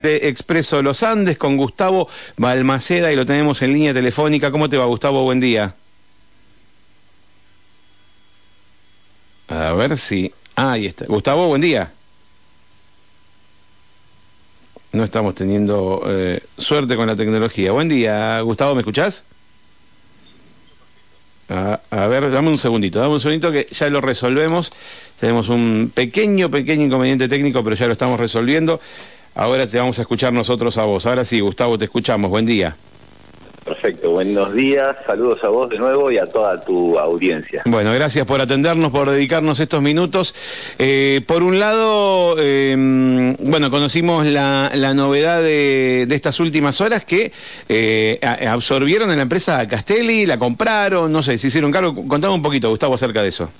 de Expreso Los Andes con Gustavo Balmaceda y lo tenemos en línea telefónica. ¿Cómo te va, Gustavo? Buen día. A ver si... Ah, ahí está. Gustavo, buen día. No estamos teniendo eh, suerte con la tecnología. Buen día, Gustavo, ¿me escuchás? A, a, ver, dame un segundito, dame un segundito que ya lo resolvemos. Tenemos un pequeño, pequeño inconveniente técnico, pero ya lo estamos resolviendo. Ahora te vamos a escuchar nosotros a vos. Ahora sí, Gustavo, te escuchamos. Buen día. Perfecto, buenos días, saludos a vos de nuevo y a toda tu audiencia. Bueno, gracias por atendernos, por dedicarnos estos minutos. Eh, por un lado, eh, bueno, conocimos la, la novedad de, de, estas últimas horas que eh, absorbieron en la empresa Castelli, la compraron, no sé, se hicieron cargo. Contame un poquito, Gustavo, acerca de eso.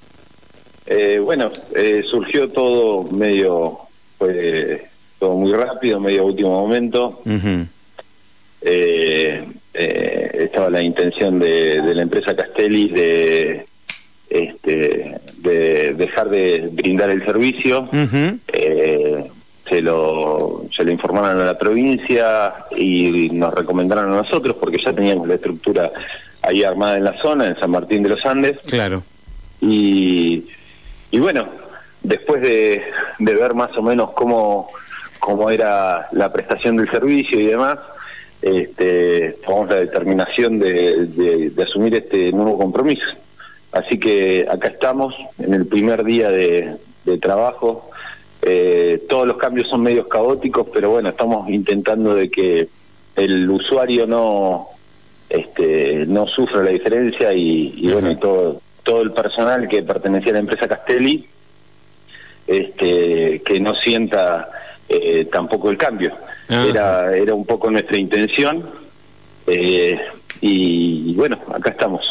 Eh, bueno, eh, surgió todo medio, pues, todo muy rápido, medio último momento. Uh -huh. eh, eh, estaba la intención de, de, la empresa Castelli de este de dejar de brindar el servicio uh -huh. eh, se lo se lo informaron a la provincia y nos recomendaron a nosotros porque ya teníamos la estructura ahí armada en la zona en San Martín de los Andes claro y y bueno después de, de ver más o menos cómo cómo era la prestación del servicio y demás este, tomamos la determinación de, de, de, asumir este nuevo compromiso. Así que acá estamos en el primer día de, de trabajo. Eh, todos los cambios son medios caóticos, pero bueno, estamos intentando de que el usuario no este, no sufra la diferencia y, y bueno, y todo todo el personal que pertenecía a la empresa Castelli este, que no sienta eh, tampoco el cambio. Era, era un poco nuestra intención eh, y, y, bueno, acá estamos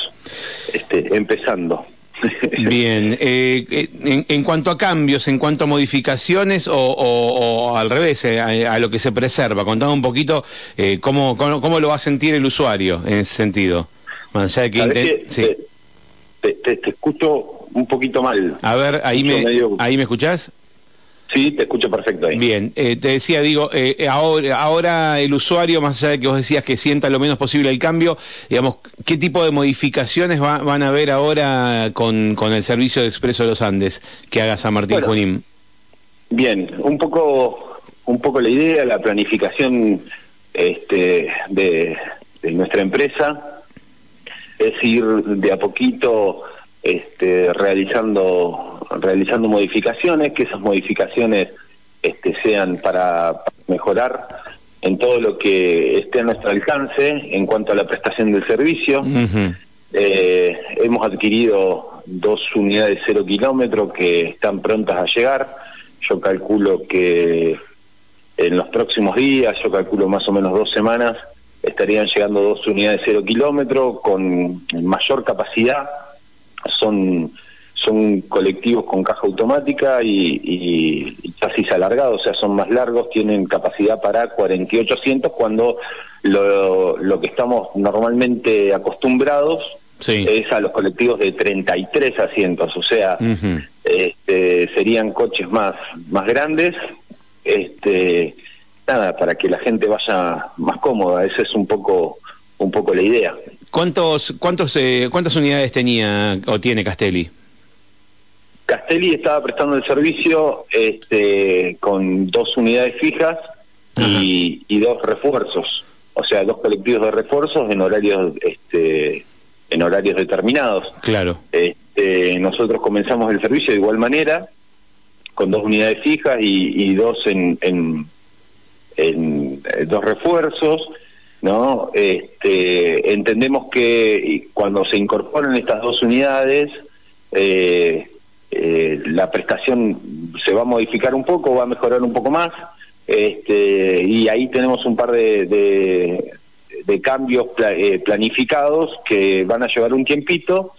este, empezando. Bien, eh, en, en, cuanto a cambios, en cuanto a modificaciones o, o, o al revés, eh, a, a, lo que se preserva, contame un poquito eh, cómo, cómo, cómo, lo va a sentir el usuario en ese sentido. Más allá de que, que sí. te, te, te, escucho un poquito mal. A ver, ahí me, medio... ahí me escuchás. Sí, te escucho perfecto ahí. Bien, eh, te decía, digo, eh, ahora, ahora el usuario, más allá de que vos decías que sienta lo menos posible el cambio, digamos, ¿qué tipo de modificaciones va, van a haber ahora con, con el servicio de Expreso de los Andes que haga San Martín bueno, Junín? Bien, un poco, un poco la idea, la planificación este, de, de nuestra empresa es ir de a poquito este, realizando realizando modificaciones, que esas modificaciones este, sean para, mejorar en todo lo que esté a nuestro alcance en cuanto a la prestación del servicio. Uh -huh. eh, hemos adquirido dos unidades cero kilómetro que están prontas a llegar. Yo calculo que en los próximos días, yo calculo más o menos dos semanas, estarían llegando dos unidades cero kilómetro con mayor capacidad. Son son colectivos con caja automática y, y, y, chasis alargados, o sea, son más largos, tienen capacidad para 48 asientos cuando lo, lo que estamos normalmente acostumbrados sí. es a los colectivos de 33 asientos, o sea, uh -huh. este, serían coches más, más grandes, este, nada, para que la gente vaya más cómoda, esa es un poco, un poco la idea. ¿Cuántos, cuántos, eh, ¿Cuántas unidades tenía o tiene Castelli? Castelli estaba prestando el servicio este, con dos unidades fijas y, y, dos refuerzos, o sea, dos colectivos de refuerzos en horarios este, en horarios determinados. Claro. Este, nosotros comenzamos el servicio de igual manera, con dos unidades fijas y, y dos en, en, en, eh, dos refuerzos. ¿no? Este, entendemos que cuando se incorporan estas dos unidades, eh, eh, la prestación se va a modificar un poco, va a mejorar un poco más, este, y ahí tenemos un par de, de, de cambios pla, eh, planificados que van a llevar un tiempito,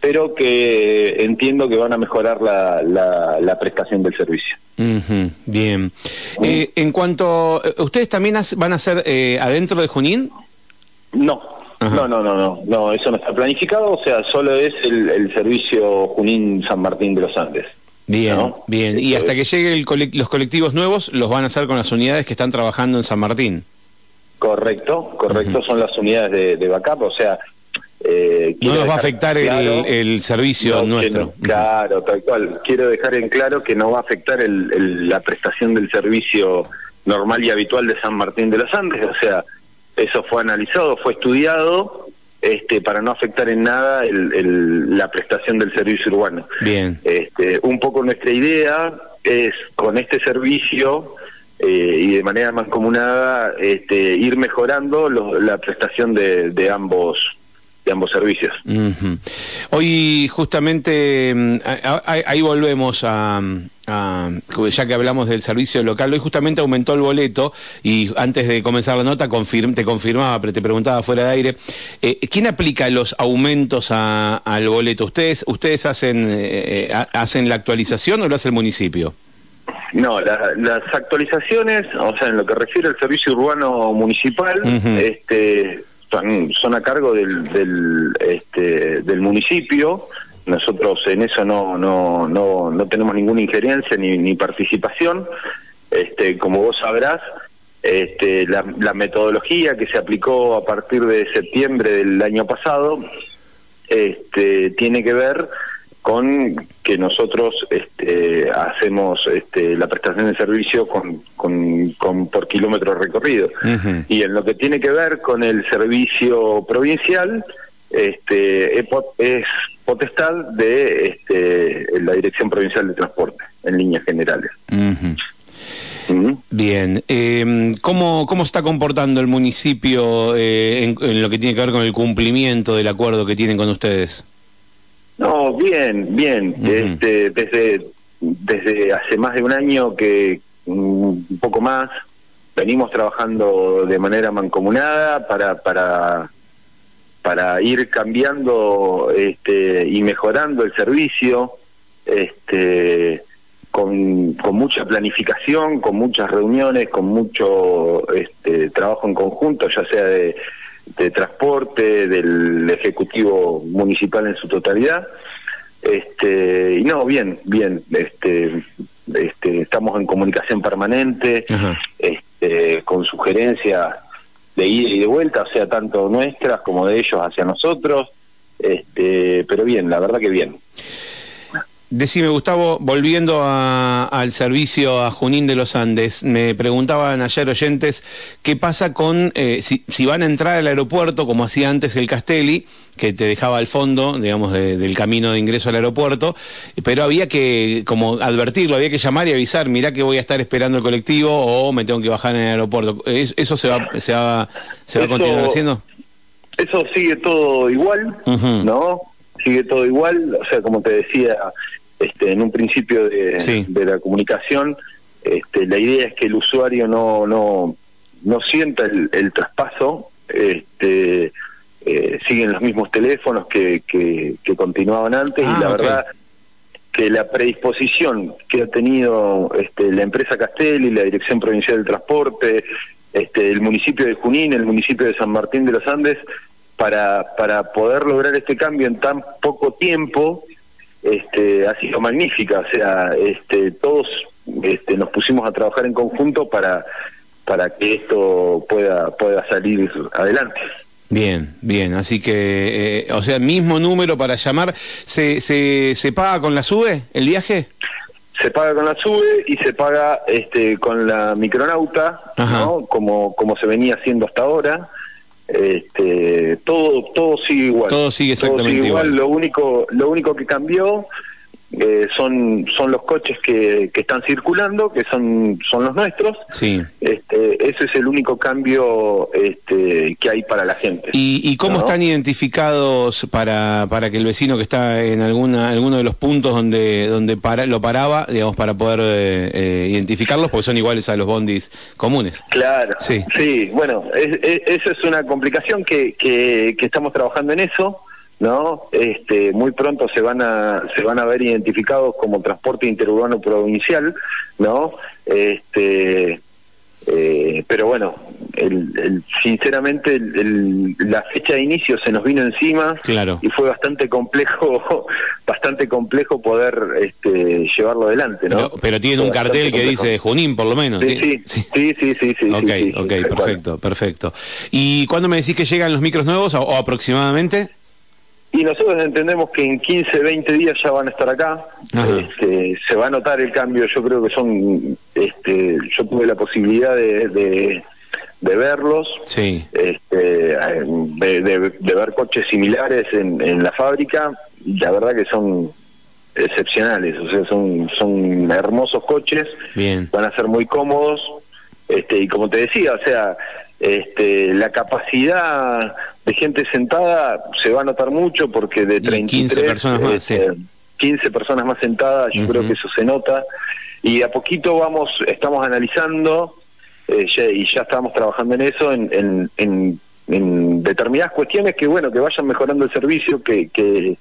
pero que entiendo que van a mejorar la, la, la prestación del servicio. Uh -huh, bien. Uh eh, en cuanto, ¿ustedes también van a ser eh, adentro de Junín? No, no, no, no, no, no, eso no está planificado, o sea, solo es el, el servicio Junín San Martín de los Andes. Bien, bien. Y hasta que lleguen los colectivos nuevos, los van a hacer con las unidades que están trabajando en San Martín. Correcto, correcto, son las unidades de, de backup, o sea... Eh, no nos va a afectar el, servicio nuestro. claro, tal cual. Quiero dejar en claro que no va a afectar el, la prestación del servicio normal y habitual de San Martín de los Andes, o sea, eso fue analizado, fue estudiado este, para no afectar en nada el, la prestación del servicio urbano. Bien. Este, un poco nuestra idea es con este servicio eh, y de manera mancomunada este, ir mejorando la prestación de, de ambos de ambos servicios. Hoy justamente mm, ahí volvemos a, ya que hablamos del servicio local, hoy justamente aumentó el boleto y antes de comenzar la nota te confirmaba, pero te preguntaba fuera de aire, eh, ¿quién aplica los aumentos al boleto? ¿Ustedes ustedes hacen eh, hacen la actualización o lo hace el municipio? No, las actualizaciones, o sea, en lo que refiere al servicio urbano municipal, este son, a cargo del, del, este, del municipio. Nosotros en eso no, no, no, no tenemos ninguna injerencia ni, ni participación. Este, como vos sabrás, este, la, la, metodología que se aplicó a partir de septiembre del año pasado este, tiene que ver con que nosotros este, hacemos este, la prestación de servicio con, con, por kilómetro recorrido. Y en lo que tiene que ver con el servicio provincial, este, es potestad de este, la Dirección Provincial de Transporte, en líneas generales. Bien, eh, ¿cómo, ¿cómo está comportando el municipio eh, en, en, lo que tiene que ver con el cumplimiento del acuerdo que tienen con ustedes? No, bien, bien. este, desde, desde hace más de un año que un poco más venimos trabajando de manera mancomunada para para para ir cambiando este, y mejorando el servicio este con, con mucha planificación, con muchas reuniones, con mucho este, trabajo en conjunto, ya sea de de transporte, del Ejecutivo Municipal en su totalidad. Este, y no, bien, bien, este, este, estamos en comunicación permanente, este, con sugerencias de ida y de vuelta, sea, tanto nuestras como de ellos hacia nosotros, este, pero bien, la verdad que bien. Decime, Gustavo, volviendo al servicio a Junín de los Andes, me preguntaban ayer oyentes qué pasa con eh, si, van a entrar al aeropuerto, como hacía antes el Castelli, que te dejaba al fondo, digamos, del camino de ingreso al aeropuerto, pero había que, como advertirlo, había que llamar y avisar, mirá que voy a estar esperando el colectivo o me tengo que bajar en el aeropuerto. ¿Eso se va, se va, se va a continuar haciendo? Eso sigue todo igual, ¿no? Sigue todo igual, o sea, como te decía este, en un principio de, la comunicación, este, la idea es que el usuario no, no, no sienta el, traspaso, este, eh, siguen los mismos teléfonos que, que, continuaban antes y ah, la verdad que la predisposición que ha tenido este, la empresa Castelli, la Dirección Provincial del Transporte, este, el municipio de Junín, el municipio de San Martín de los Andes, para, para poder lograr este cambio en tan poco tiempo, este, ha sido magnífica, o sea, este, todos este, nos pusimos a trabajar en conjunto para, para que esto pueda, pueda salir adelante. Bien, bien, así que, eh, o sea, mismo número para llamar, ¿se, se, se paga con la SUBE el viaje? Se paga con la SUBE y se paga este, con la micronauta, ¿no? como, como se venía haciendo hasta ahora este todo todo sigue igual todo sigue exactamente igual. lo único lo único que cambió eh, son son los coches que, que están circulando que son son los nuestros. Sí. Este ese es el único cambio este que hay para la gente. Y, cómo están identificados para para que el vecino que está en alguna alguno de los puntos donde donde para, lo paraba digamos para poder eh, eh, identificarlos porque son iguales a los bondis comunes. Claro. Sí. Sí bueno eso es una complicación que, que que estamos trabajando en eso ¿no? Este, muy pronto se van a se van a ver identificados como transporte interurbano provincial, ¿no? Este Eh, pero bueno, el, sinceramente la fecha de inicio se nos vino encima claro. y fue bastante complejo, bastante complejo poder este, llevarlo adelante, ¿no? Pero, tiene un cartel que dice Junín, por lo menos. Sí, sí, sí, sí, sí, sí, Ok, ok, perfecto, perfecto. ¿Y cuándo me decís que llegan los micros nuevos o aproximadamente? Y nosotros entendemos que en 15, 20 días ya van a estar acá. Este, se va a notar el cambio. Yo creo que son. Este, yo tuve la posibilidad de, de, verlos. Sí. Este, de, ver coches similares en, en la fábrica. Y la verdad que son excepcionales. O sea, son, son hermosos coches. Bien. Van a ser muy cómodos. Este, y como te decía, o sea, este, la capacidad de gente sentada se va a notar mucho porque de 33, 15 personas más, 15 personas más sentadas, yo creo que eso se nota. Y a poquito vamos, estamos analizando eh, y ya estamos trabajando en eso, en, en, determinadas cuestiones que, bueno, que vayan mejorando el servicio, que, que,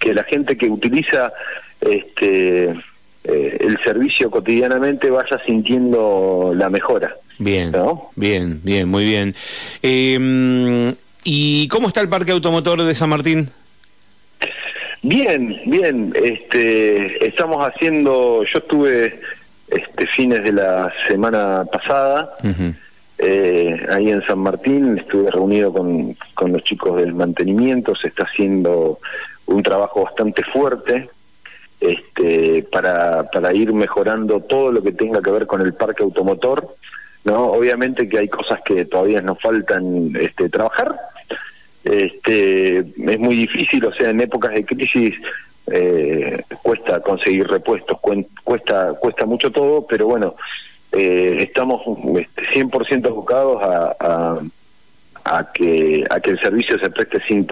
que la gente que utiliza este eh, el servicio cotidianamente vaya sintiendo la mejora. Bien, bien, bien, muy bien. Eh, ¿Y cómo está el parque automotor de San Martín? Bien, bien. Este, estamos haciendo. Yo estuve este fines de la semana pasada eh, ahí en San Martín. Estuve reunido con, con los chicos del mantenimiento. Se está haciendo un trabajo bastante fuerte este, para, para ir mejorando todo lo que tenga que ver con el parque automotor. No, obviamente que hay cosas que todavía nos faltan este, trabajar, este, es muy difícil, o sea, en épocas de crisis eh, cuesta conseguir repuestos, cuesta, cuesta mucho todo, pero bueno, eh, estamos 100% este, abocados a, a, que, a que el servicio se preste sin,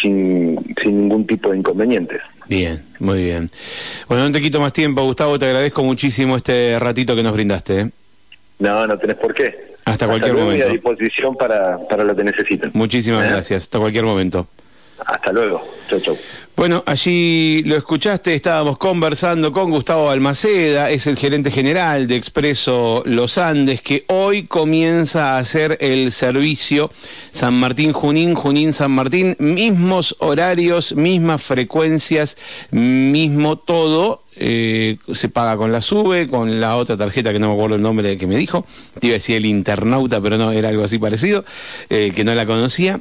sin, sin ningún tipo de inconvenientes. Bien, muy bien. Bueno, no te quito más tiempo, Gustavo, te agradezco muchísimo este ratito que nos brindaste. ¿eh? No, no tenés por qué. Hasta cualquier momento. a disposición para, para lo que necesiten. Muchísimas ¿Eh? gracias. Hasta cualquier momento. Hasta luego. Chau, chau. Bueno, allí lo escuchaste, estábamos conversando con Gustavo Almaceda, es el gerente general de Expreso Los Andes, que hoy comienza a hacer el servicio San Martín Junín, Junín San Martín, mismos horarios, mismas frecuencias, mismo todo, eh, se paga con la SUBE, con la otra tarjeta que no me acuerdo el nombre que me dijo, te iba a decir el internauta, pero no, era algo así parecido, eh, que no la conocía.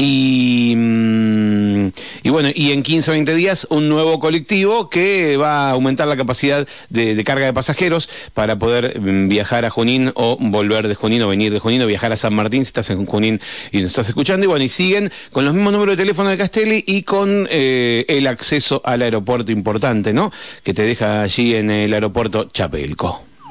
Y, mm, y, bueno, y en 15 o 20 días un nuevo colectivo que va a aumentar la capacidad de, carga de pasajeros para poder mm, viajar a Junín o volver de Junín o venir de Junín o viajar a San Martín si estás en Junín y nos estás escuchando. Y bueno, y siguen con los mismos números de teléfono de Castelli y con eh, el acceso al aeropuerto importante, ¿no? Que te deja allí en el aeropuerto Chapelco.